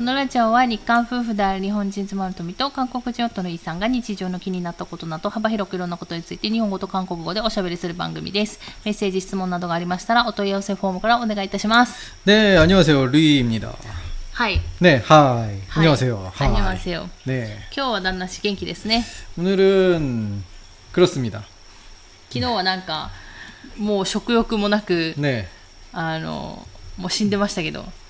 このラジオは日韓夫婦である日本人妻の富と韓国人夫のイさんが日常の気になったことなど幅広くいろんなことについて日本語と韓国語でおしゃべりする番組です。メッセージ、質問などがありましたらお問い合わせフォームからお願いいたします。 네, 안녕하세요. 루이입니다. はい。 네, 하이. はい 안녕하세요. 하이. 안녕하세요. 네. 今日は旦那氏元気ですね。 오늘은 그렇습니다. 昨日はなんかもう食欲もなく 네. あのもう死んでましたけど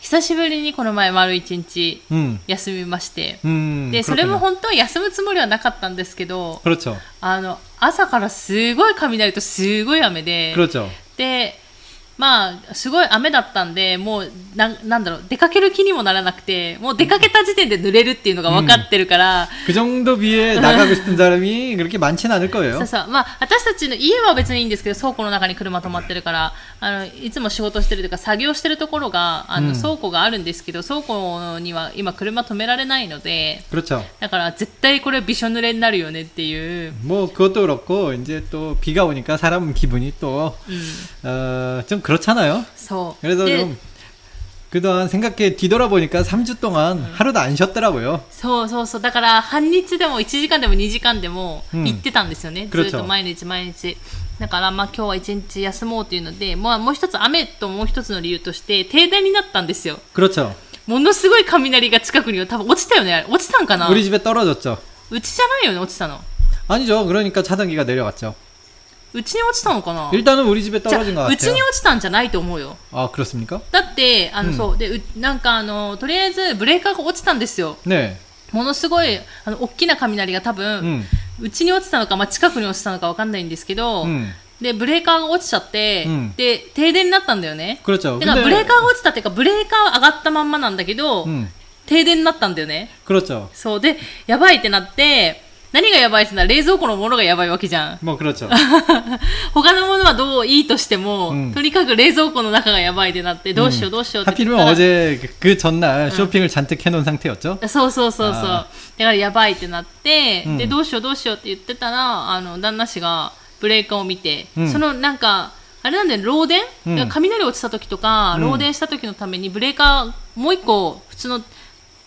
久しぶりにこの前丸一日休みまして、うん、でそれも本当は休むつもりはなかったんですけど、あの朝からすごい雷とすごい雨で、でまあ、すごい雨だったんで、もう、なんなんだろう、出かける気にもならなくて、もう出かけた時点で濡れるっていうのが分かってるから、 그 정도 비에 나가고 싶은 사람이 그렇게 많진 않을 거예요. そうそう。まあ、私たちの家は別にいいんですけど、倉庫の中に車止まってるから、あの、いつも仕事してるというか、作業してるところが、あの、うん倉庫があるんですけど、倉庫には今車止められないので、 그렇죠. だから絶対これびしょ濡れになるよねっていう、 뭐 그것도 그렇고 이제 또 비가 오니까 사람 기분이 또 うん、 어, 좀 그렇잖아요. そう。 그래서 で 좀 그동안 생각해 뒤돌아보니까 3주 동안 하루도 안 쉬었더라고요. そうそうそう。だから、半日でも1時間でも2時間でもうん行ってたんですよね。그렇죠 ずっと毎日毎日。だから、まあ今日は1日休もうというので、まあもう一つ雨ともう一つの理由として停電になったんですよ。 그렇죠. ものすごい雷が近くに多分落ちたよね。あれ落ちたんかな 우리 집에 떨어졌죠. うちじゃないよね、落ちたの。 아니죠. 그러니까 차단기가 내려왔죠. うちに落ちたのかな 일단은 우리 집에 じゃ 떨어진 것 あうち 같아요. に落ちたんじゃないと思うよ。 아 그렇습니까? だって、あの、うんそう。で、うなんかあの、とりあえずブレーカーが落ちたんですよ。 네. ものすごい、あの、大きな雷が多分、 음. うちに落ちたのか、まあ、近くに落ちたのかわかんないんですけど、 음. で、ブレーカーが落ちちゃって、うんで、停電になったんだよね。 그렇죠. だからブレーカーが落ちたっていうか、ブレーカーは上がったまんまなんだけど、 음. 停電になったんだよね。 그렇죠. そう。で、やばいってなって、 何がやばいってなら冷蔵庫のものがやばいわけじゃん。 뭐 그렇죠. 他のものはどういいとしても、うんとにかく冷蔵庫の中がやばいってなって、どうしようどうしようって言った 하필이면 ら 어제 그- 그 전날 쇼핑을 잔뜩 해놓은 상태였죠. そうそうそうそう。だあからやばいってなって、うんで、どうしようどうしようって言ってたら、あの、旦那氏がブレーカーを見て、うんそのなんか、あれなんだよ、漏電、うんだから雷落ちた時とか、うん漏電した時のためにブレーカー、もう一個、普通の、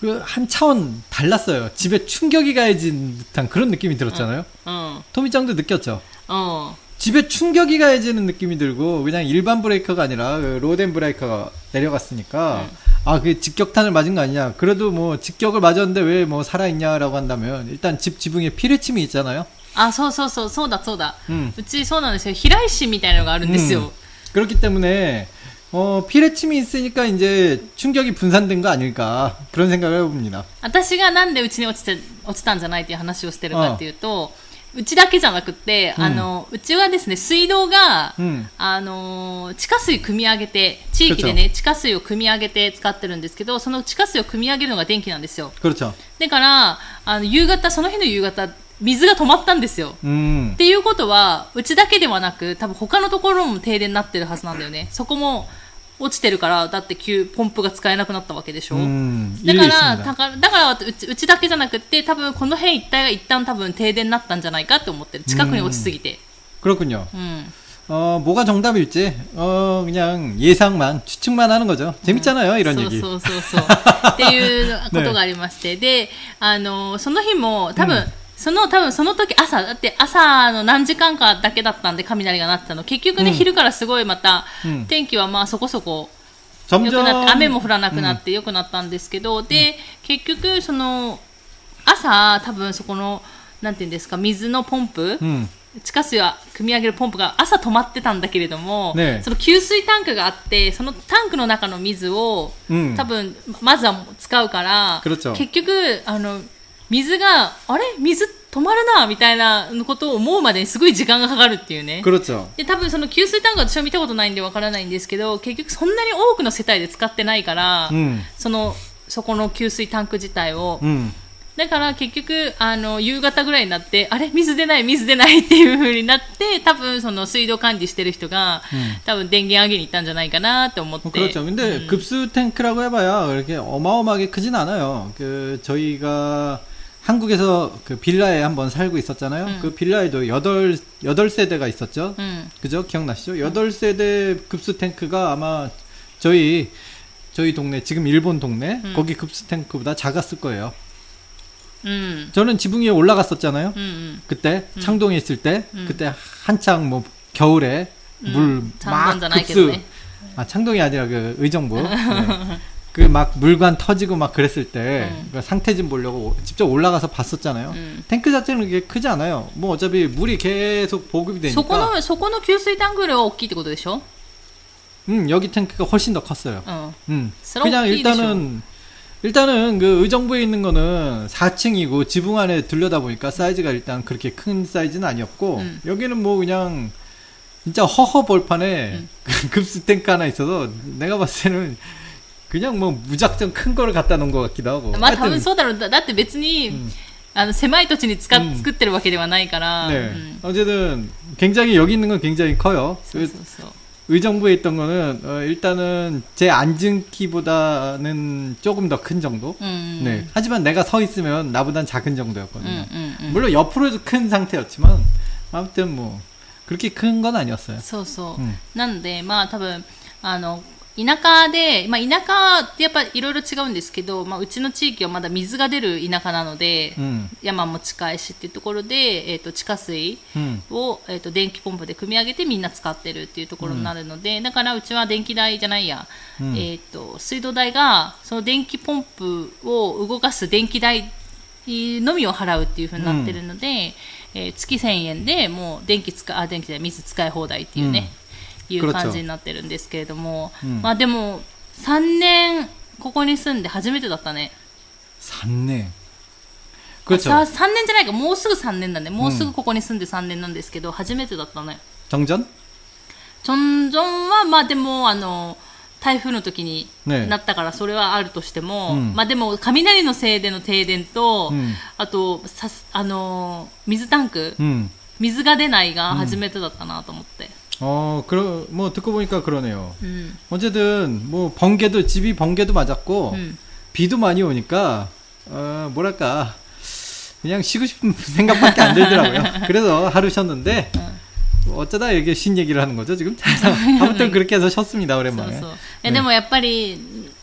그 한 차원 달랐어요. 집에 충격이 가해진 듯한 그런 느낌이 들었잖아요. うん、 토미짱도 느꼈죠. うん。 집에 충격이 가해지는 느낌이 들고 그냥 일반 브레이커가 아니라 그 로덴 브레이커가 내려갔으니까 음. 아 그 직격탄을 맞은 거 아니냐 그래도 뭐 직격을 맞았는데 왜 뭐 살아있냐라고 한다면 일단 집 지붕에 피레침이 있잖아요 あ、そうそうそう、そうだそうだ。 음. うちそうなんですよ。平石みたいなのがあるんですよ。 그렇기 때문에 어 피레침이 있으니까 이제 충격이 분산된 거 아닐까 그런 생각을 해봅니다 私がなんでうちに落ちて落ちたんじゃないっていう話をしてるかっていうと、うちだけじゃなくって、うんあのうちはですね水道が、 음. あの地下水汲み上げて地域でね地下水を汲み上げて使ってるんですけどその地下水を汲み上げるのが電気なんですよ 그렇죠 だからあの夕方その日の夕方水が止まったんですよ 음 っていうことはうちだけではなく多分他のところも停電になってるはずなんだよねそこも 落ちてるからだって急ポンプが使えなくなったわけでしょ、 음 だ 일리 から、 있습니다 だから、だからうちうちだけじゃなくて、多分この辺一帯が一旦多分停電になったんじゃないかって思ってる。近くに落ちすぎて。 그렇군요 うん。 어 뭐가 정답일지 어 그냥 예상만 추측만 하는 거죠 재밌잖아요 이런 そう 얘기 そうそうそう。っていうことがありまして。で、あの、その日も、多分、うん その多分その時朝だって朝の何時間かだけだったんで雷が鳴ってたの。結局ね、うん昼からすごいまた、うん。天気はまあそこそこ良くなって雨も降らなくなって良くなったんですけど、で結局その朝多分そこのなんていうんですか水のポンプ、うん。地下水は汲み上げるポンプが朝止まってたんだけれども、ねその給水タンクがあってそのタンクの中の水を、うん。多分まずは使うから結局あの水があれ水止まるなみたいなことを思うまでにすごい時間がかかるっていうね。 그렇죠. で多分その給水タンクは私は見たことないんでわからないんですけど結局そんなに多くの世帯で使ってないから、うん。そのそこの給水タンク自体を、うん。だから結局あの夕方ぐらいになってあれ水出ない水出ないっていう風になって多分その水道管理してる人が、多分電源上げに行ったんじゃないかなって思って 뭐 그렇죠. 근데 급수 탱크라고 해봐야 그렇게 어마어마하게 크진 않아요. 그 저희가 한국에서 그 빌라에 한번 살고 있었잖아요. 음. 그 빌라에도 여덟 여덟 세대가 있었죠. 음. 그죠? 기억나시죠? 여덟 세대 급수 탱크가 아마 저희 저희 동네 지금 일본 동네 음. 거기 급수 탱크보다 작았을 거예요. 저는 지붕 위에 올라갔었잖아요. 그때 창동에 있을 때 그때 한창 뭐 겨울에 물 막 급수 아 창동이 아니라 그 의정부 네. 그 막 물관 터지고 막 그랬을 때 음. 그 상태 좀 보려고 직접 올라가서 봤었잖아요. 음. 탱크 자체는 그게 크지 않아요. 뭐 어차피 물이 계속 보급이 そこ 되니까 のそこの給水タンクよりは大きいってことでしょ、 음 여기 탱크가 훨씬 더 컸어요. うん、 음 스러운 그냥 끼리죠. 일단은 일단은 그 의정부에 있는 거는 4층이고 지붕 안에 들여다 보니까 사이즈가 일단 그렇게 큰 사이즈는 아니었고 음. 여기는 뭐 그냥 진짜 허허 볼판에 음. 급수 탱크 하나 있어서 내가 봤을 때는 그냥 뭐 무작정 큰 거를 갖다 놓은 것 같기도 하고 まあ多 하여튼 分そうだろうだだって別に、んあの狭い土地に使っうん作ってるわけではないから、 네 うん 어쨌든 굉장히 여기 있는 건 굉장히 커요 そう 그 そうそう 의정부에 있던 거는 어, 일단은 제 앉은 키보다는 조금 더 큰 정도 うん 네. 하지만 내가 서 있으면 나보단 작은 うん 정도였거든요. うんうん 물론 옆으로도 큰 상태였지만 아무튼 뭐 그렇게 큰 건 아니었어요. そうそう、うんなんでまあ多分あの 田舎で、まあ、田舎ってやっぱいろいろ違うんですけど、まあ、うちの地域はまだ水が出る田舎なので、 음, 山も近いしっていうところで、えー、と地下水 음, を、えー、と電気ポンプで組み上げてみんな使ってるっていうところになるので、だからうちは電気代じゃないや、うん。えー、と水道代がその電気ポンプを動かす電気代のみを払うっていうふうになってるので、えー月1000円でもう電気使あ電気で水使い放題っていうね、いう 그렇죠 感じになってるんですけれども、うんまあでも3年ここに住んで初めてだったね。 산내. さ 그렇죠. 3年じゃないかもうすぐ3年だねもうすぐここに住んで3年なんですけど、初めてだったね 정전? チョンジョンはまあでもあの台風の時にねなったからそれはあるとしても、うんまあでも雷のせいでの停電と、うんあとさすあの水タンク、 음. 水が出ないが初めてだったなと思って、 어, 그러, 뭐 듣고 보니까 그러네요. うん、 어쨌든 뭐 번개도 집이 번개도 맞았고 うん、 비도 많이 오니까 어, 뭐랄까 그냥 쉬고 싶은 생각밖에 안 들더라고요. 그래서 하루 쉬었는데 어쩌다 이렇게 쉰 얘기를 하는 거죠 지금? 아무튼 그렇게 해서 쉬었습니다 そう 오랜만에. そうえでもやっぱり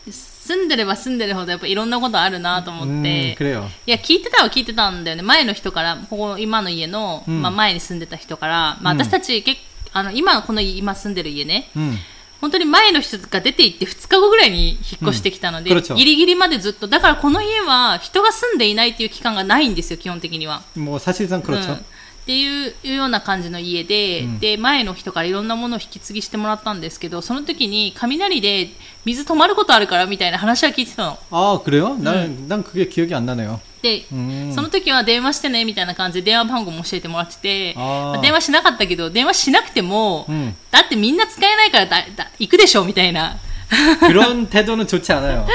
住んでれば住んでるほどやっぱいろんなことあるなと思っ 음, て、 그래요. いや、聞いてたは聞いてたんだよね。前の人から、ここ、今の家の、うんまあ前に住んでた人から、まあうん私たち、結 あの、今、この今住んでる家ね、 음. 本当に前の人が出て行って2日後ぐらいに引っ越してきたので、うん그렇죠 ギリギリまでずっと、だからこの家は人が住んでいないっていう期間がないんですよ、基本的には。 뭐 사실상 うん 그렇죠. っていうような感じの家で、うんで前の人からいろんなものを引き継ぎしてもらったんですけどその時に雷で水止まることあるからみたいな話は聞いてたの 아 그래요? 난, 난 그게 기억이 안 나네요. で、 음. その時は電話してねみたいな感じで電話番号も教えてもらっててあー電話しなかったけど電話しなくても、 음. だってみんな使えないからだだ行くでしょみたいな 그런 태도는 좋지 않아요.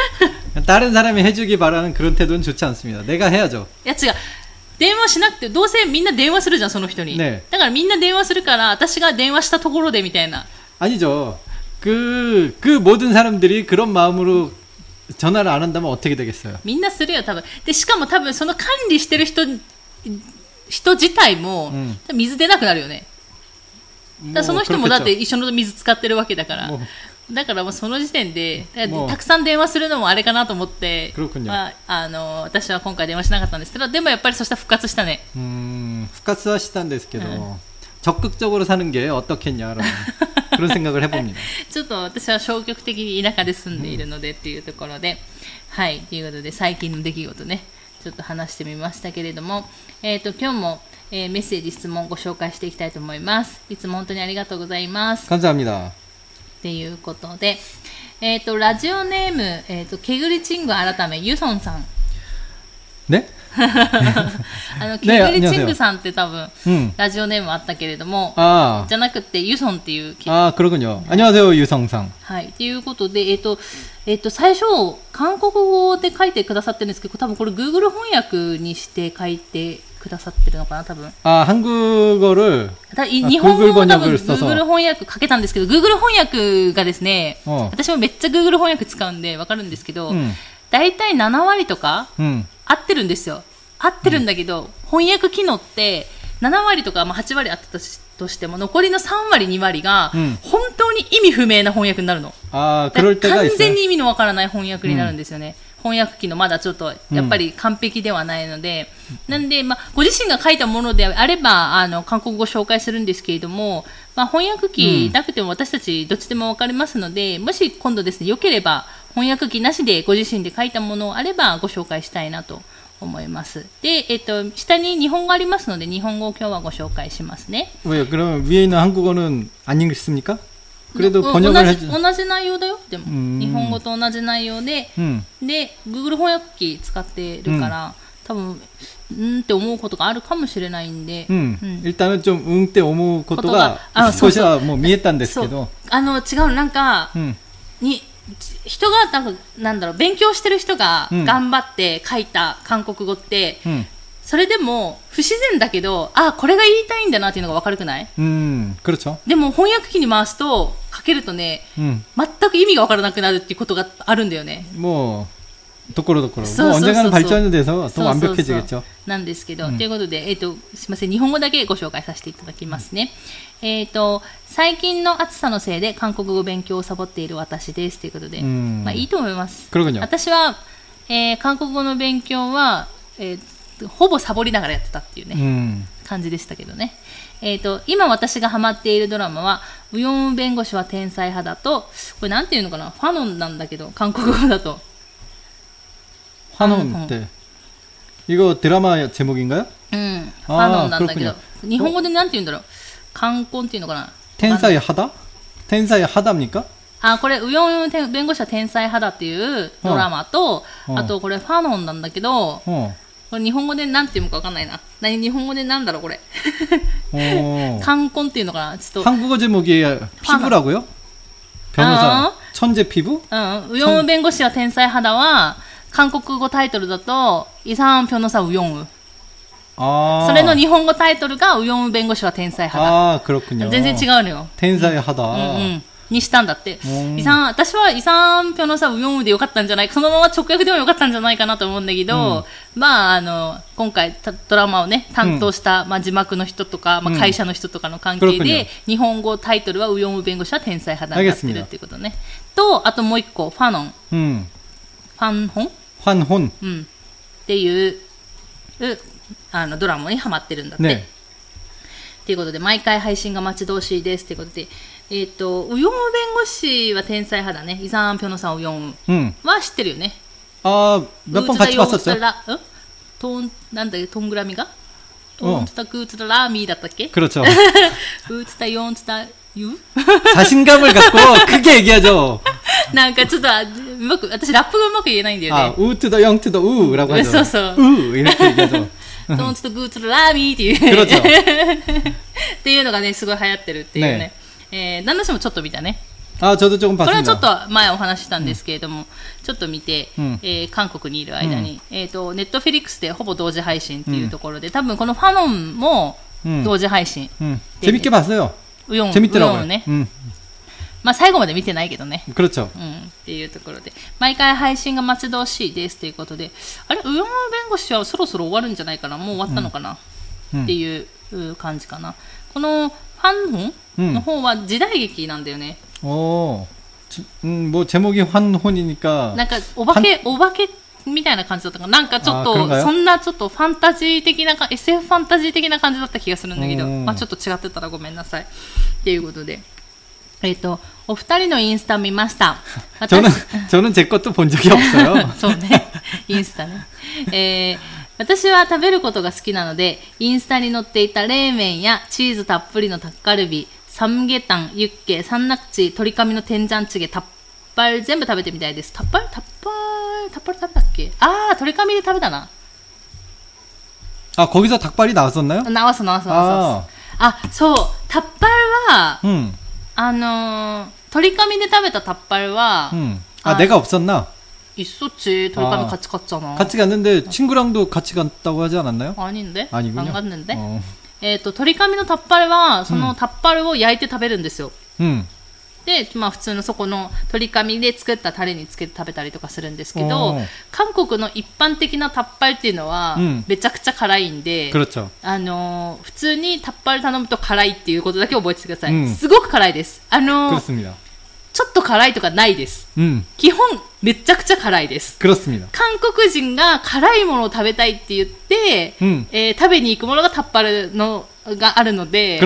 다른 사람이 해주기 바라는 그런 태도는 좋지 않습니다. 내가 해야죠. いや違う 電話しなくてどうせみんな電話するじゃんその人に、ねだからみんな電話するから私が電話したところでみたいな 아니죠. 그, 그 모든 사람들이 그런 마음으로 전화를 안 한다면 어떻게 되겠어요? みんなするよ多分でしかも多分その管理してる人人自体も、うん多分水出なくなるよねだからその人もだって 그렇겠죠. 一緒の水使ってるわけだからも だからもうその時点でだからもうたくさん電話するのもあれかなと思って、 그렇군요. まあ、あの私は今回電話しなかったんですけどでもやっぱりそしたら復活したね 음,復活は したんですけど 적극적으로 사는 게 어떻겠냐라는 그런 생각을 해봅니다. ちょっと私は消極的に田舎で住んでいるのでっていうところで、はいということで最近の出来事ね ちょっと話してみましたけれども、えっ、と、今日も、えーメッセージ、質問ご紹介していきたいと思います。いつも本当にありがとうございます。 감사합니다. っていうことで、えっ、と、ラジオネーム、えっ、と、けぐりチング改め、ユソンさん。 네? あの、けぐりチングさんって多分、 음. ラジオネームあったけれども、 아, じゃなくて、ユソンっていう、 아 그렇군요. 안녕하세요 유성상. はい。ということで、えっ、と、えっ、と、最初、韓国語で書いてくださってるんですけど、多分これ Google 翻訳にして書いて くださってるのかな、多分。 아 한국어를 たいあ日本語 Google も多分翻訳そうそう Google 翻訳かけたんですけど、Google 翻訳がですね、うん私もめっちゃ Google 翻訳使うんでわかるんですけど、うん大体7割とか 음. 合ってるんですよ。合ってるんだけど、翻訳機能って7割とか、まあ、8割あったとしとしても、残りの3割、2割がうん、本当に意味不明な翻訳になるの。 아 だ 그럴 から 때가 完 있어요. 全に意味のわからない翻訳になるんですよね。 翻訳機のまだちょっと、やっぱり完璧ではないので、なんで、まあ、ご自身が書いたものであれば、あの、韓国語を紹介するんですけれども、まあ、翻訳機なくても私たちどっちでもわかりますので、もし今度ですね、良ければ、翻訳機なしでご自身で書いたものあればご紹介したいなと思います。で、えっと、下に日本語ありますので、日本語を今日はご紹介しますね。 왜요? 그러면 위에 있는 한국어는 안 읽습니까? 그래도 うん 번역을 同 해 じ 주. 同じ内容だよ、でも。うん日本語と同じ内容で、 음. で、Google 翻訳機使ってるから、多分、うんって思うことがあるかもしれないんで、 음. 음. 일단은 좀 응때 오무 것도가 것도가- 아,少しはもう見えたんですそうけど。あの、違う、なんか、 음. に、人が、なんか、なんだろう、勉強してる人がうん頑張って書いた韓国語って、 음. それでも不自然だけど、あ、これが言いたいんだなっていうのがわかるくない 음. 그렇죠. でも翻訳機に回すと、書けるとね、 음. 全く意味がわからなくなるっていうことがあるんだよね。 뭐 도코로도코로. 써, 뭐 써, 언젠가는 써, 써. 발전이 돼서 そう 더 そうそう 완벽해지겠죠. なんですけど、うんということで、えっ、と、すみません、日本語だけご紹介させていただきますね。えっ、と、最近の暑さのせいで韓国語勉強をサボっている私ですということで、うんまあいいと思います。 그러군요. 私は、えー韓国語の勉強は、えー ほぼサボりながらやってたっていうね、 음. 感じでしたけどね。えっ、と、今私がハマっているドラマは、ウヨンウ弁護士は天才派だと、これなんていうのかなファノンなんだけど、韓国語だと。 환혼 음. 때 이거 드라마 제목인가요? うん、フあーァノンなんだけど黒、日本語でなんて言うんだろう。冠婚っていうのかな 텐사이 하다? 텐사이 하다입니까? あ、これ、ウヨン弁護士は天才派だっていうドラマと、うんあとこれファノンなんだけど、 어. これ日本語でなんていうのかわかんないな。何、日本語でなんだろう、これ。 어. 冠婚っていうのかなちょっと。 한국어 제목이 피부라고요? 변호사 아. 천재 피부? うん、ウヨン弁護士は天才派だは、韓国語タイトルだと、イサンピョノサウヨンウ。 아. それの日本語タイトルがウヨン弁護士は天才派だ。 아 그렇군요. 全然違うのよ。 텐사이 하다. うんうん。 にしたんだって。遺産、私は遺産票のさ、読むでよかったんじゃないか、そのまま直訳でもよかったんじゃないかなと思うんだけど、まあ、あの、今回ドラマをね、担当した、まあ、字幕の人とか、まあ、会社の人とかの関係で、日本語タイトルは、ウヨム弁護士は天才派だなってるっていうことね。と、あともう一個、ファノン。ファンホン？ファンホン。うん。っていう、あの、ドラマにはまってるんだって。ということで、毎回配信が待ち遠しいです。といことで、えっ、と、ウヨン弁護士は天才派だね。イザン・ピョノさん、ウヨンは知ってるよね。あ、あ、何ヨン勝、ん、なんだっけ、トングラミが？トンツタクーツタラミだったっけ？うつたョウ。ウツタヨンツタユ写真がもいかっこ、くげえギャジョウ。なんかちょっとうまく、私ラップがうまく言えないんだよね。う、ウツタヨンツタウーラゴンそうそう。トンツタグーツタラーミーっていう。 그렇죠. っていうのがね、すごい流行ってるっていうね。ねえー、旦那氏もちょっと見たね。 아, 저도 조금 これは 봤습니다. ちょっと前お話ししたんですけれども、ちょっと見て、うんえー韓国にいる間に、えっ、と、ネットフィリックスでほぼ同時配信っていうところで、多分このファノンもうん同時配信。 음, 재밌게 봤어요. ウヨン、ウヨ 재밌더라고요. ンね。 음, まあ、最後まで見てないけどね。그렇 죠。 うん。っていうところで。毎回配信が待ち遠しいですということで。あれ、上山弁護士はそろそろ終わるんじゃないかな？もう終わったのかな、うん、っていう感じかな。このファンの方は時代劇なんだよね。おん、おうん、もう、제목이환혼이니 까。 なんか、お化け、お化けみたいな感じだったかな。なんかちょっと、そんなちょっとファンタジー的なか、SF ファンタジー的な感じだった気がするんだけど、まあちょっと違ってたらごめんなさい。っていうことで。えっと、お二人のインスタ見ました。私は는저제것도본적이없어요 そうね。インスタね。えー、私は食べることが好きなので、インスタに載っていた冷麺やチーズたっぷりのタッカルビ、サムゲタン、ユッケ、サンナクチ、鶏紙の天山チゲ、タッパル全部食べてみたいです。タッパルタッパルタッパル食べたっけ？ああ、鶏紙で食べたな。あ、거기서닭발이나왔었나 요? 나왔 어、 나왔 어、 나왔 어。 あ、そう。タッパルは、うん。あのー、鶏髪で食べたタッパルは、 음. 아, 아. 내가 없었나? 있었지.鶏髪 아. 같이 갔잖아. 같이 갔는데 친구랑도 같이 갔다고 하지 않았나요? 아닌데? 아니군요. 안 갔는데? 어. えっ、と、鶏髪のタッパルは、そのうんタッパルを焼いて食べるんですよ。 음. で、まあ、普通のそこの鶏紙で作ったタレにつけて食べたりとかするんですけど韓国の一般的なタッパルっていうのはめちゃくちゃ辛いんで、うん、あのー、普通にタッパル頼むと辛いっていうことだけ覚えててください、うん、すごく辛いです。あのー、ちょっと辛いとかないです、うん、基本めちゃくちゃ辛いです。韓国人が辛いものを食べたいって言って、えー、食べに行くものがタッパルのがあるので、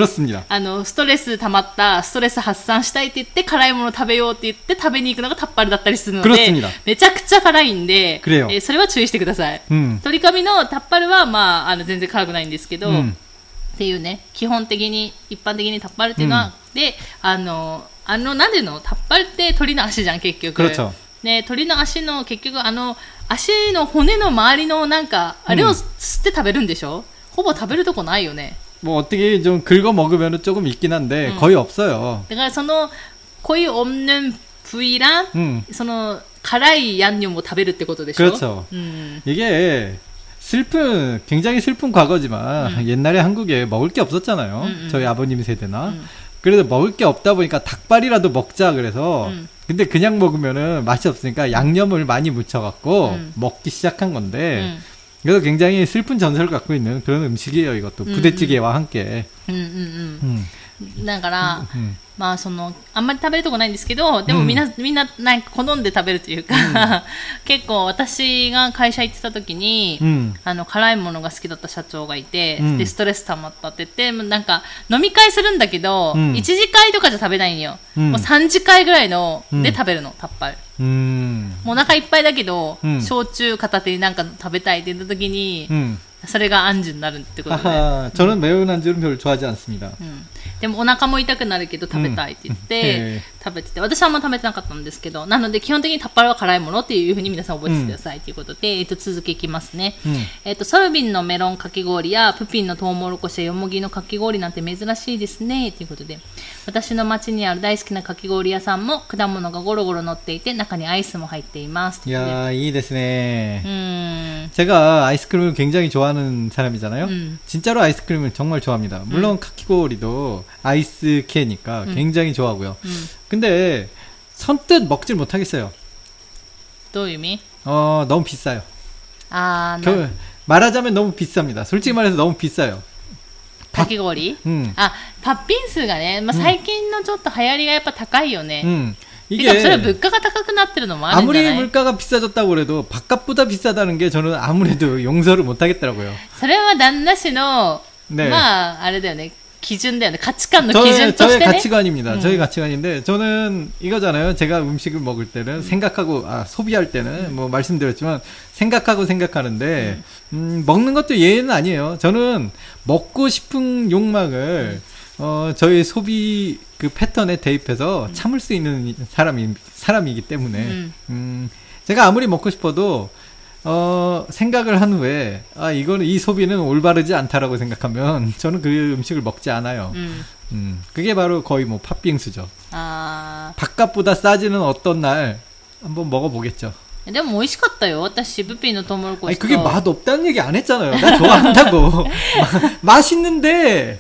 あの、ストレス溜まった、ストレス発散したいって言って、辛いもの食べようって言って、食べに行くのがタッパルだったりするので、めちゃくちゃ辛いんで、えー、それは注意してください。うん、鳥かみのタッパルは、まあ、あの、全然辛くないんですけど、うん、っていうね、基本的に、一般的にタッパルっていうのは、うん、で、あの、あの、なんでのタッパルって鳥の足じゃん、結局。ね、鳥の足の結局あの足の骨の周りのなんかあれを吸って食べるんでしょ、うん、ほぼ食べるとこないよね。 뭐 어떻게 좀 긁어 먹으면 조금 있긴 한데 음. 거의 없어요. だからその、거의 없는 부위랑, 음, その、辛いヤンニョムを食べるってことでしょ 그렇죠. うん。 이게 슬픈 굉장히 슬픈 과거지만 음. 옛날에 한국에 먹을 게 없었잖아요. 음, 음. 저희 아버님 세대나. 음. 그래서 먹을 게 없다 보니까 닭발이라도 먹자 그래서 음. 근데 그냥 먹으면은 맛이 없으니까 양념을 많이 묻혀갖고 음. 먹기 시작한 건데 うん。 그래서 굉장히 슬픈 전설을 갖고 있는 그런 음식이에요 이것도 음. 부대찌개와 함께 うんうん 음. うん。だから、 음. まあそのあんまり食べるとこないんですけどでもみんな,うん、みんななんか好んで食べるというか、うん、結構私が会社行ってた時に、うん、あの辛いものが好きだった社長がいて、でストレス溜まったって言ってなんか飲み会するんだけど、うん、1次会とかじゃ食べないんよ、もう3次会ぐらいので食べるの、タッパル。うもうお腹いっぱいだけど、焼酎片手になんか食べたいって言った時に、それが暗示になるってことで。 아하, 저는 매운 안주는 별로 좋아하지 않습니다. うんでもお腹も痛くなるけど食べたいって言って、うんへ 食べてて私はあんま食べてなかったんですけどなので基本的にタッパルは辛いものっていうふうに皆さん覚えててくださいということで、えっと続きいきますね、 음. えっとソルビンのメロンかき氷やプピンのトウモロコシやヨモギのかき氷なんて珍しいですねということで私の町にある大好きなかき氷屋さんも果物がゴロゴロ乗っていて中にアイスも入っていますということで 야, 이 됐네. うーん 제가 아이스크림을 굉장히 좋아하는 사람이잖아요. 음. 진짜로 아이스크림을 정말 좋아합니다. 물론 카키고리도 아이스케니까 음. 굉장히 좋아하고요. うん 근데 선뜻 먹질 못하겠어요. どういう意味 어, 너무 비싸요. あーな 겨- 말하자면 너무 비쌉니다. 솔직히 말해서 너무 비싸요. かき氷 음. あ、パッピン数がね、まあ、最近のちょっと流行りがやっぱ高いよね。 음. てか、それは 이게 物価が高くなってるのもあるんじゃ 아무리 ない 물가가 비싸졌다고 그래도 바깥보다 비싸다는 게 저는 아무래도 용서를 못 하겠더라고요. それは旦那氏の、ねまあ、あれだよね、 기준된 가치관 저 기준 저의 가치관입니다. 음. 저희 가치관인데 저는 이거잖아요. 제가 음식을 먹을 때는 생각하고 아, 소비할 때는 음. 뭐 말씀드렸지만 생각하고 생각하는데 음, 음 먹는 것도 예는 아니에요. 저는 먹고 싶은 욕망을 음. 어, 저희 소비 그 패턴에 대입해서 참을 수 있는 사람이 사람이기 때문에 음, 제가 아무리 먹고 싶어도 어, 생각을 한 후에, 아, 이거는, 이 소비는 올바르지 않다라고 생각하면, 저는 그 음식을 먹지 않아요. 음. 음 그게 바로 거의 뭐 팥빙수죠. 아. 바깥보다 싸지는 어떤 날, 한번 먹어보겠죠. ーでも美味しかったよ。私、ブピンのトウモロコ 아니, シと。 그게 맛 없다는 얘기 안 했잖아요. 나 좋아한다고. 마- 맛있는데,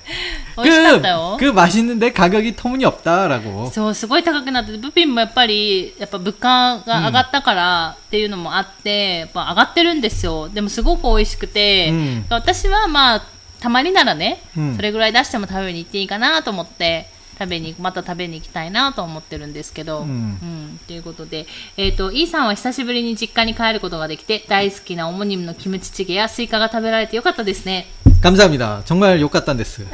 美味しかったよ 그, 。그 맛있는데 가격이 터무니없다라고. そう、すごい高くなってて、ブピンもやっぱり、やっぱ物価が上がったからっていうのもあって、やっぱ上がってるんですよ。でもすごく美味しくて、うん私はまあ、たまにならね、うんそれぐらい出しても食べに行っていいかなと思って、 食べに、また食べに行きたいなと思ってるんですけど、うんうんということで、えっ、と、イーさんは久しぶりに実家に帰ることができて、大好きなオモニムのキムチチゲやスイカが食べられてよかったですね。 감사합니다. 정말 욕 같단 데스.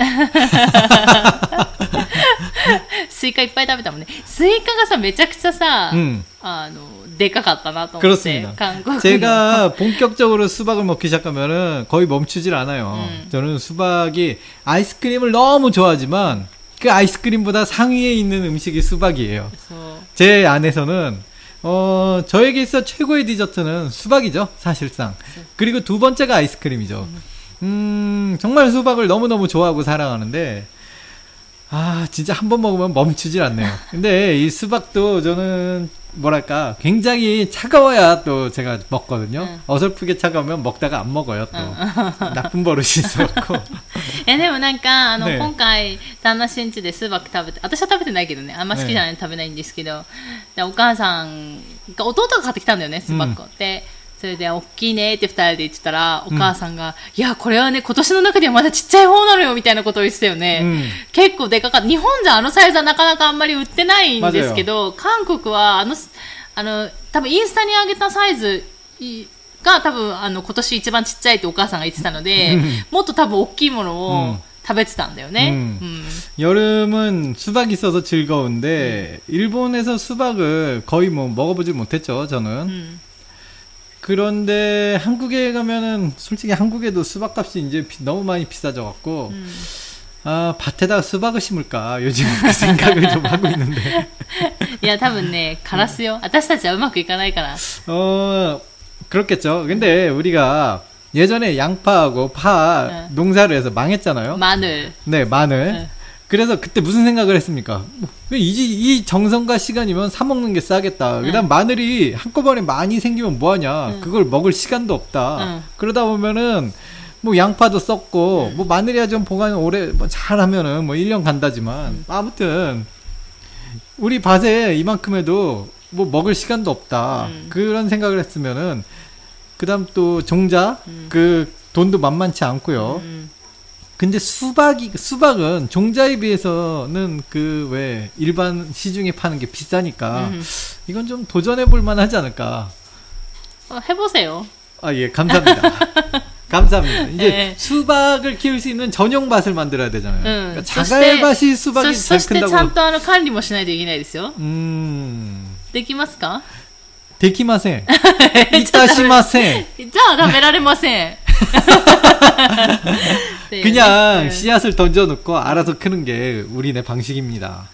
スイカいっぱい食べたもんね。スイカがさ、めちゃくちゃさ、 음. あの でかかったなと思って。 그렇습니다. 韓国の 제가 본격적으로 수박을 먹기 시작하면은 거의 멈추질 않아요. 음. 저는 수박이 아이스크림을 너무 좋아하지만 그 아이스크림보다 상위에 있는 음식이 수박이에요. 제 안에서는 어 저에게 있어 최고의 디저트는 수박이죠 사실상. 그리고 두 번째가 아이스크림이죠. 음 정말 수박을 너무너무 좋아하고 사랑하는데 아 진짜 한 번 먹으면 멈추질 않네요 근데 이 수박도 저는 뭐랄까 굉장히 차가워야 또 제가 먹거든요 응. 어설프게 차가우면 먹다가 안 먹어요 또 나쁜 버릇이 있어갖고 えでもなんかあの、ね今回旦那新地でスーバク食べて私は食べてないけどねあんま好きじゃない、食べないんですけどでお母さんが弟が買ってきたんだよねスーバックを、で それで大きいねって二人で言ってたらお母さんが、いやこれはね今年の中ではまだちっちゃい方なのよみたいなことを言ってたよね、うん結構でかかった日本じゃあのサイズはなかなかあんまり売ってないんですけど韓国はあのあの多分インスタに上げたサイズいが多分あの今年一番ちっちゃいってお母さんが言ってたので、もっと多分大きいものをうん食べてたんだよね。うんうん 여름은 수박이 있어서 즐거운데 일본에서 수박을 거의 뭐 먹어보질 못했죠 저는 うん、 그런데 한국에 가면은 솔직히 한국에도 수박값이 이제 비- 너무 많이 비싸져 갖고 うん、 아 밭에다가 수박을 심을까 요즘 그 생각을 좀 하고 있는데 いや多分ねカラスよ、私たちはうまくいかないから。 어 그렇겠죠 근데 우리가 예전에 양파하고 파 네. 농사를 해서 망했잖아요 マヌル。 네 마늘 네. 그래서 그때 무슨 생각을 했습니까? 뭐, 이, 이 정성과 시간이면 사 먹는 게 싸겠다. 그다음 마늘이 한꺼번에 많이 생기면 뭐하냐? 응. 그걸 먹을 시간도 없다. 응. 그러다 보면은 뭐 양파도 썩고 뭐 마늘이야 좀 보관 오래 뭐 잘하면은 뭐 1년 간다지만 아무튼 우리 밭에 이만큼 해도 뭐 먹을 시간도 없다. 응. 그런 생각을 했으면은 그다음 또 종자 응. 그 돈도 만만치 않고요. うん、 근데 수박이 수박은 종자에 비해서는 그 왜 일반 시중에 파는 게 비싸니까 うん 이건 좀 도전해 볼 만하지 않을까. ヘボセよ。 아 예 감사합니다. 감사합니다. 이제 예. 수박을 키울 수 있는 전용 밭을 만들어야 되잖아요. 응. 그러니까 そして 자갈밭이 そ 수박이 そ 제일 してちゃん 큰다고. とあの管理もしないといけないですよ。 음 できますか 데키마생 이따시마생 じゃあ食べられません。 っていうね 그냥 うん 씨앗을 던져놓고 알아서 크는 게 우리네 방식입니다.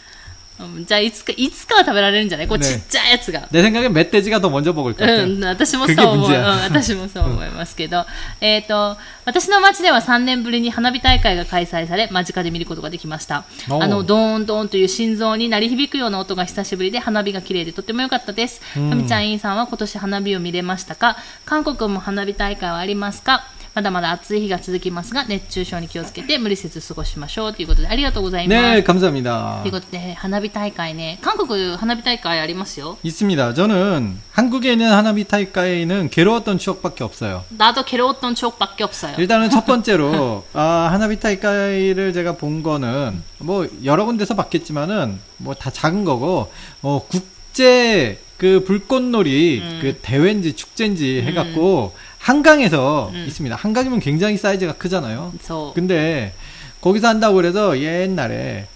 うんじゃあいつか、いつかは食べられるんじゃないこうねちっちゃいやつが。 내 생각엔 멧돼지가 더 먼저 먹을 것 う 같아요. ん、私も그게 そう思う。うん、 문제야 私もそう思いますけど。えっと、私の町では3年ぶりに花火大会が開催され、間近で見ることができました。おうあの、ドーンドーンという心臓に鳴り響くような音が久しぶりで、花火が綺麗でとても良かったです。うんふみちゃん、インさんは今年花火を見れましたか韓国も花火大会はありますか まだまだ暑い日が続きますが、熱中症に気をつけて無理せず過ごしましょうということで、ありがとうございます。 네 감사합니다. ということで、花火大会ね、韓国花火大会ありますよ。 있습니다. 저는 한국에 있는 하나비 타이카이는 괴로웠던 추억밖에 없어요. 나도 괴로웠던 추억밖에 없어요. 일단은 첫 번째로 아, 하나비 타이카이를 제가 본 거는 뭐 여러 군데서 봤겠지만은 뭐 다 작은 거고 어, 국제 그 불꽃놀이 음. 그 대회인지 축제인지 해갖고 한강에서 음. 있습니다. 한강이면 굉장히 사이즈가 크잖아요. 저. 근데 거기서 한다고 그래서 옛날에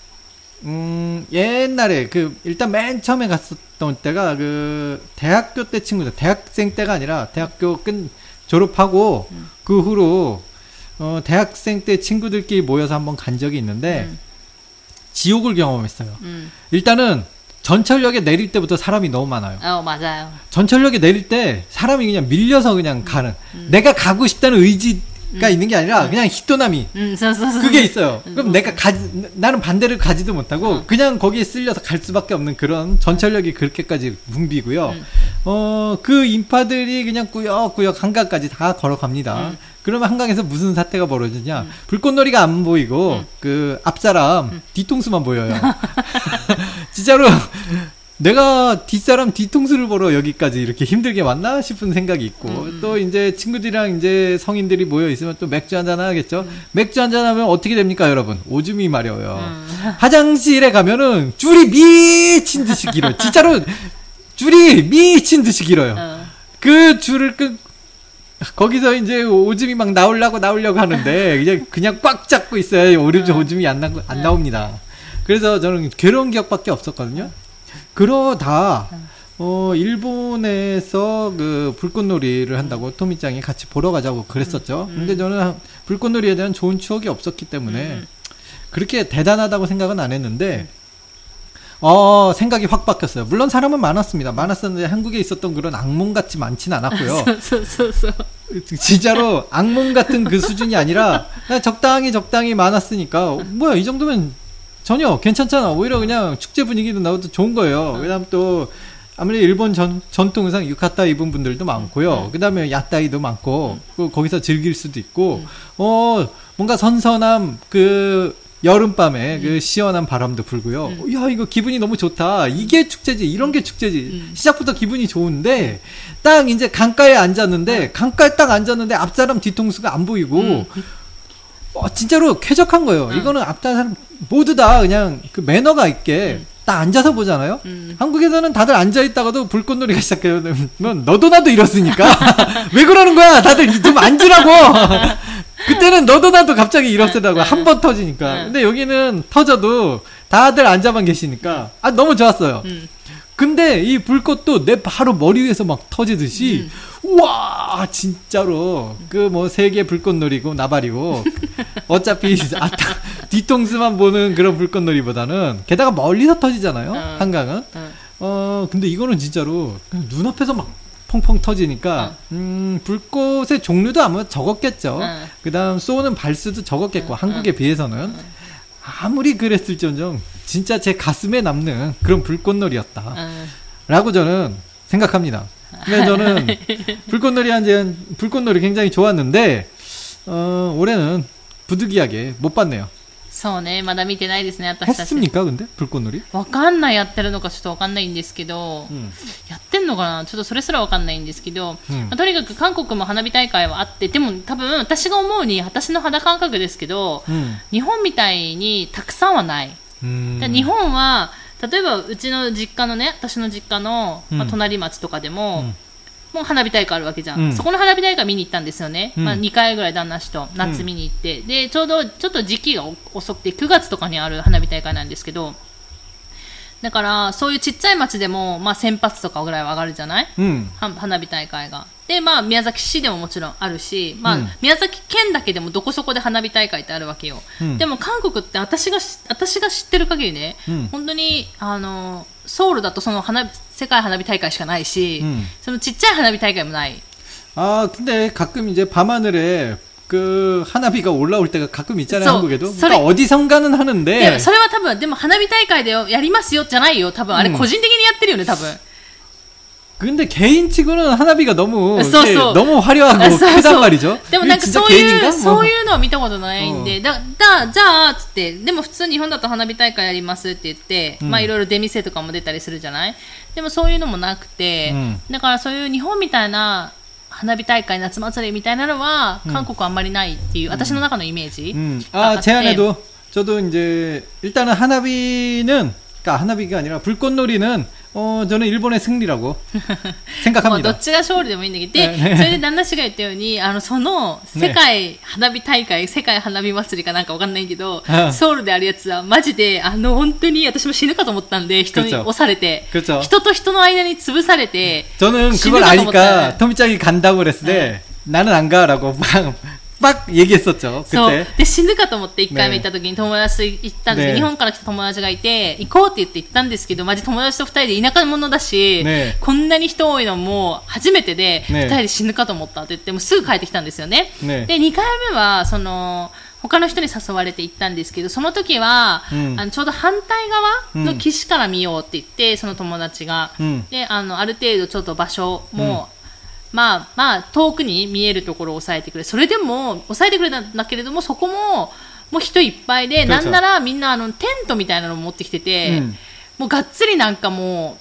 음 옛날에 그 일단 맨 처음에 갔었던 때가 그 대학교 때 친구들 대학생 때가 아니라 대학교 끝 졸업하고 음. 그 후로 어 대학생 때 친구들끼리 모여서 한번 간 적이 있는데 음. 지옥을 경험했어요. 음. 일단은 전철역에 내릴 때부터 사람이 너무 많아요. 어, 맞아요. 전철역에 내릴 때 사람이 그냥 밀려서 그냥 가는. 음. 내가 가고 싶다는 의지가 음. 있는 게 아니라 그냥 히토나미. 음, 그게 있어요. 그럼 내가 가지, 나는 반대를 가지도 못하고 어. 그냥 거기에 쓸려서 갈 수밖에 없는 그런 전철역이 그렇게까지 붐비고요. 어, 그 인파들이 그냥 꾸역꾸역 한가까지 다 걸어갑니다. 음. 그러면 한강에서 무슨 사태가 벌어지냐? 불꽃놀이가 안 보이고 음. 그 앞사람 뒤통수만 보여요. 진짜로 내가 뒷사람 뒤통수를 보러 여기까지 이렇게 힘들게 왔나 싶은 생각이 있고 음. 또 이제 친구들이랑 이제 성인들이 모여 있으면 또 맥주 한잔 하겠죠. 맥주 한잔 하면 어떻게 됩니까, 여러분? 오줌이 마려워요. 음. 화장실에 가면은 줄이 미친 듯이 길어요. 진짜로 줄이 미친 듯이 길어요. うん。그 줄을 끄 거기서 이제 오줌이 막 나오려고 나오려고 하는데 그냥 그냥 꽉 잡고 있어요. 오줌 오줌이 안, 나, 안 나옵니다. 그래서 저는 괴로운 기억밖에 없었거든요. 그러다 어, 일본에서 그 불꽃놀이를 한다고 토미짱이 같이 보러 가자고 그랬었죠. 음. 근데 저는 불꽃놀이에 대한 좋은 추억이 없었기 때문에 음. 그렇게 대단하다고 생각은 안 했는데 어, 생각이 확 바뀌었어요. 물론 사람은 많았습니다. 많았었는데 한국에 있었던 그런 악몽 같이 많지는 않았고요. 진짜로 악몽 같은 그 수준이 아니라 적당히 적당히 많았으니까 뭐야 이 정도면 전혀 괜찮잖아. 오히려 그냥 축제 분위기도 나오고 좋은 거예요. 왜냐하면 또 아무래도 일본 전, 전통상 유카타 입은 분들도 많고요. 그 다음에 야따이도 많고, 거기서 즐길 수도 있고, 어, 뭔가 선선함, 그, 여름밤에 그 시원한 바람도 불고요. 야, 이거 기분이 너무 좋다. 이게 축제지. 이런 게 축제지. 시작부터 기분이 좋은데, 딱 이제 강가에 앉았는데, 강가에 딱 앉았는데, 앞사람 뒤통수가 안 보이고, 어, 진짜로 쾌적한 거예요. 이거는 앞사람 모두 다 그냥 그 매너가 있게 딱 앉아서 보잖아요. 음. 한국에서는 다들 앉아 있다가도 불꽃놀이가 시작되면 너도 나도 이렇으니까 왜 그러는 거야? 다들 좀 앉으라고. 그때는 너도 나도 갑자기 일어서라고 한 번 터지니까. 근데 여기는 터져도 다들 앉아만 계시니까 아 너무 좋았어요. 음. 근데 이 불꽃도 내 바로 머리 위에서 막 터지듯이 우와 진짜로 그 뭐 세계 불꽃놀이고 나발이고 어차피 아, 뒤통수만 보는 그런 불꽃놀이보다는 게다가 멀리서 터지잖아요 어. 한강은 음. 어 근데 이거는 진짜로 눈앞에서 막 펑펑 터지니까 음 불꽃의 종류도 아마 적었겠죠 어. 그다음 쏘는 발수도 적었겠고 한국에 비해서는 아무리 그랬을지언정 진짜 제 가슴에 남는 그런 불꽃놀이였다. うん。 라고 저는 생각합니다. 근데 저는 불꽃놀이 한 지, 불꽃놀이 굉장히 좋았는데, 어, 올해는 부득이하게 못 봤네요. そうね、まだ見てないですね、私たち。 했습니까, 근데? 불꽃놀이? わかんないやってるのかちょっとわかんないんですけど、 음. やってんのかなちょっとそれすらわかんないんですけど、うんまあとにかく韓国も花火大会はあって、でも多分私が思うに、私の肌感覚ですけど、 음. 日本みたいにたくさんはない。 음. で日本は、例えばうちの実家のね、私の実家の、まあ、うん隣町とかでも、うん もう花火大会あるわけじゃん。うんそこの花火大会見に行ったんですよね。うんまあ2回ぐらい旦那氏と夏見に行って。で、ちょうどちょっと時期が遅くて9月とかにある花火大会なんですけど、だからそういうちっちゃい町でも、まあ1000発とかぐらいは上がるじゃない？花火大会が。で、まあ、宮崎市でももちろんあるし、まあ、うん宮崎県だけでもどこそこで花火大会ってあるわけよ。うんでも、韓国って私がし、私が知ってる限りね、うん本当に、あの、ソウルだとその花火、世界花火大会しかないし、うんそのちっちゃい花火大会もない。 아, 근데 가끔 이제 밤하늘에 그花火가 올라올 때가 가끔 있잖아요, 소- 한국에도. 소리- 그러니까 어디선가는 で 하는데. それは多分、でも花火大会でやりますよじゃないよ。多分、あれうん個人的にやってるよね、多分。 근데 개인 치고는花火가 너무 써, 이렇게 써. 너무 화려하고 あそう 크단 そう 말이죠. でも 이게 なんか 진짜 そういう、 개인인가? そう 뭐. いうのは見たことないんで、だ、だ、じゃあ、つって、でも普通日本だと花火大会やりますって言って、うんまあいろいろ出店とかも出たりするじゃないでもそういうのもなくて、うんだからそういう日本みたいな花火大会、夏祭りみたいなのは、韓国はあんまりないっていう、私の中のイメージ。 음. あ 아, 제 안에도 저도 이제 일단은 하나비는 그러니까 하나비가 아니라 불꽃놀이는 어 저는 일본의 승리라고 まあ、ど 생각합니다. っちが勝利でもいいんだけど、で、ねそれで旦那氏が言ったように、あの、その、世界花火大会、世界花火祭りかなんかわかんないけどうん、ソウルであるやつは、マジで、あの、本当に私も死ぬかと思ったんで、人に 그렇죠 押されて、 그렇죠. 人と人の間に潰されて、 저는 그걸 신나다 아니까 먹었다. 토미짱이 간다고 그랬을 때 나는 안 가라고 막, 막 얘기했었죠. そう 그때. 。で、死ぬかと思って、一回目行った時に友達と行ったんですけど、ね日本から来た友達がいて、行こうって言って行ったんですけど、マジ友達と二人で田舎者だし、ねこんなに人多いのも初めてで、二ね人で死ぬかと思ったって言って、もうすぐ帰ってきたんですよね。ねで、2回目は、その、他の人に誘われて行ったんですけど、その時は、うんあのちょうど反対側の岸から見ようって言って、その友達が。うんで、あの、ある程度ちょっと場所も、 まあまあ、遠くに見えるところを押さえてくれ。それでも、押さえてくれたんだけれども、そこも、もう人いっぱいで、 그렇죠 なんならみんなあの、テントみたいなのを持ってきてて、うんもうがっつりなんかも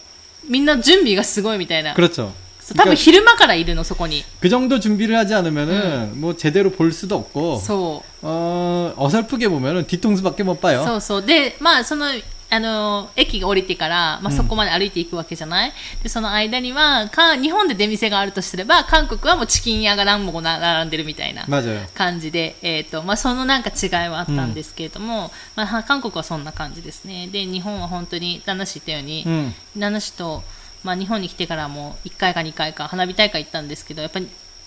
う、みんな準備がすごいみたいな。 그렇죠. そう多分 그러니까 昼間からいるの、そこに。 그 정도 준비를 하지 않으면은 뭐 제대로 볼 수도 없고 そう。 어 어설프게 보면은 뒤통수밖에 못 봐요. そうそう。で、まあ、その、 あの、駅が降りてから、まあ、そこまで歩いていくわけじゃない、うん、で、その間には、か、日本で出店があるとすれば、韓国はもうチキン屋が何も並んでるみたいな感じで、えっ、ー、と、まあ、そのなんか違いはあったんですけれども、うん、まあ、韓国はそんな感じですね。で、日本は本当に、旦那氏言ったように、うん、旦那氏と、まあ、日本に来てからも1回か2回か花火大会行ったんですけど、やっぱり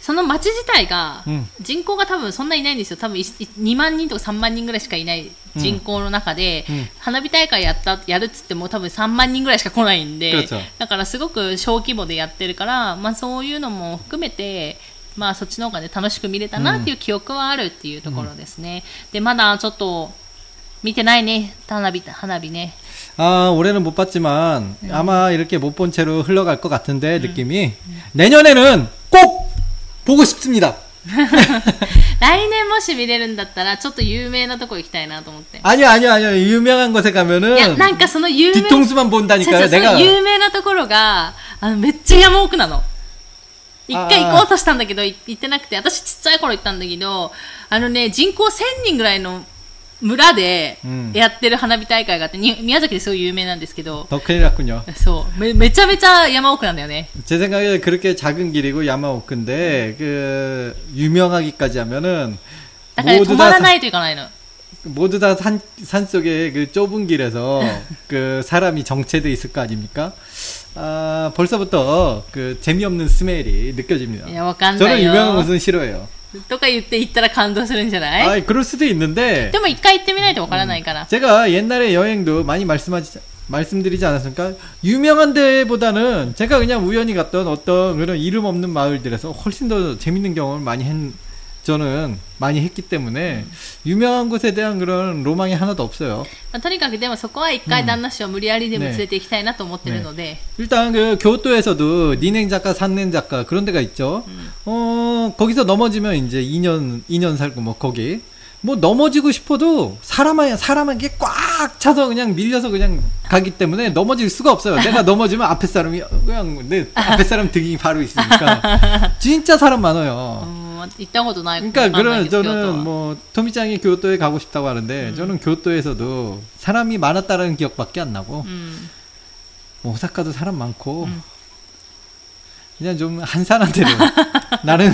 その町自体が、うん人口が多分そんなにいないんですよ多分いい2万人とか3万人ぐらいしかいない人口の中で、うん花火大会やったやるっつっても多分3万人ぐらいしか来ないんで 그렇죠 だからすごく小規模でやってるから、まあ、そういうのも含めて、まあ、そっちの方がね楽しく見れたなっていう記憶はあるっていうところですね、でまだちょっと見てないね花火花火ね 아, 올해는 못 봤지만 아마 이렇게 못 본 채로 흘러갈 것 같은데 느낌이 내년에는 꼭 보고 싶습니다. 来年もし見れるんだったらちょっと有名なとこ行きたいなと思って。 아니요, 아니요, 아니요. 유명한 곳에 가면은 いや、なんかその有名 뒤통수만 違う 본다니까요. 違うそ 내가 の有名なところが、あの、めっちゃ山奥なの。一回行こうとしたんだけど、い行ってなくて、私ちっちゃい頃行ったんだけど、あのね、人口1000人ぐらいの 村でうんやってる花火大会があって、に宮崎ですごい有名なんですけど、 더 큰일 났군요. そうめ、めちゃめちゃ山奥なんだよね。 제 생각에 그렇게 작은 길이고 야마오크인데 그 유명하기까지 하면은 だから、ね、止 모두 ま 다 らないといかないの。 모두 다 산, 산 속에 그 좁은 길에서 그 사람이 정체돼 있을 거 아닙니까? 아, 벌써부터 그 재미없는 스멜이 느껴집니다. いや、わかんな 저는 いよ。 유명한 곳은 싫어해요. とか言って行ったら感動するんじゃない 아, 그럴 수도 있는데 でも一回行ってみないとわからないから。 제가 옛날에 여행도 많이 말씀하지 말씀드리지 않았습니까? 유명한 데보다는 제가 그냥 우연히 갔던 어떤 그런 이름 없는 마을들에서 훨씬 더 재밌는 경험을 많이 했, 저는 많이 했기 때문에 유명한 곳에 대한 그런 로망이 하나도 없어요. まあ、とにかくでもそこは一回旦那氏を無理やりでも連れて行きたいなと思ってるので、 일단 그 교토에서도 니냉 작가, 산냉 작가 그런 데가 있죠. 어 거기서 넘어지면 이제 2년 2년 살고 뭐 거기 뭐 넘어지고 싶어도 사람한 사람한게 꽉 차서 그냥 밀려서 그냥 가기 때문에 넘어질 수가 없어요. 내가 넘어지면 앞에 사람이 그냥 내 앞에 사람 등이 바로 있으니까 진짜 사람 많아요. 있다고도 나. 그러니까 그런 저는 뭐 토미짱이 교토에 가고 싶다고 하는데 음. 저는 교토에서도 사람이 많았다라는 기억밖에 안 나고 음. 뭐 오사카도 사람 많고 음. 그냥 좀 한산한 대로 나는.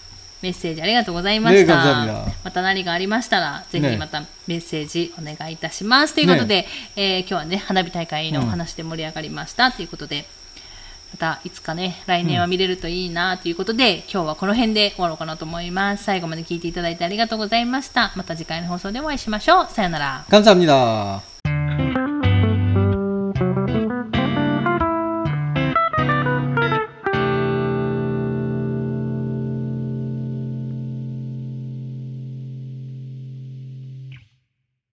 メッセージありがとうございました。ね、また何かありましたら、ぜひまたメッセージお願いいたします。ね、ということで、えー、今日はね、花火大会の話で盛り上がりました、うん、ということで、またいつかね、来年は見れるといいなということで、うん、今日はこの辺で終わろうかなと思います。最後まで聞いていただいてありがとうございました。また次回の放送でお会いしましょう。さよなら。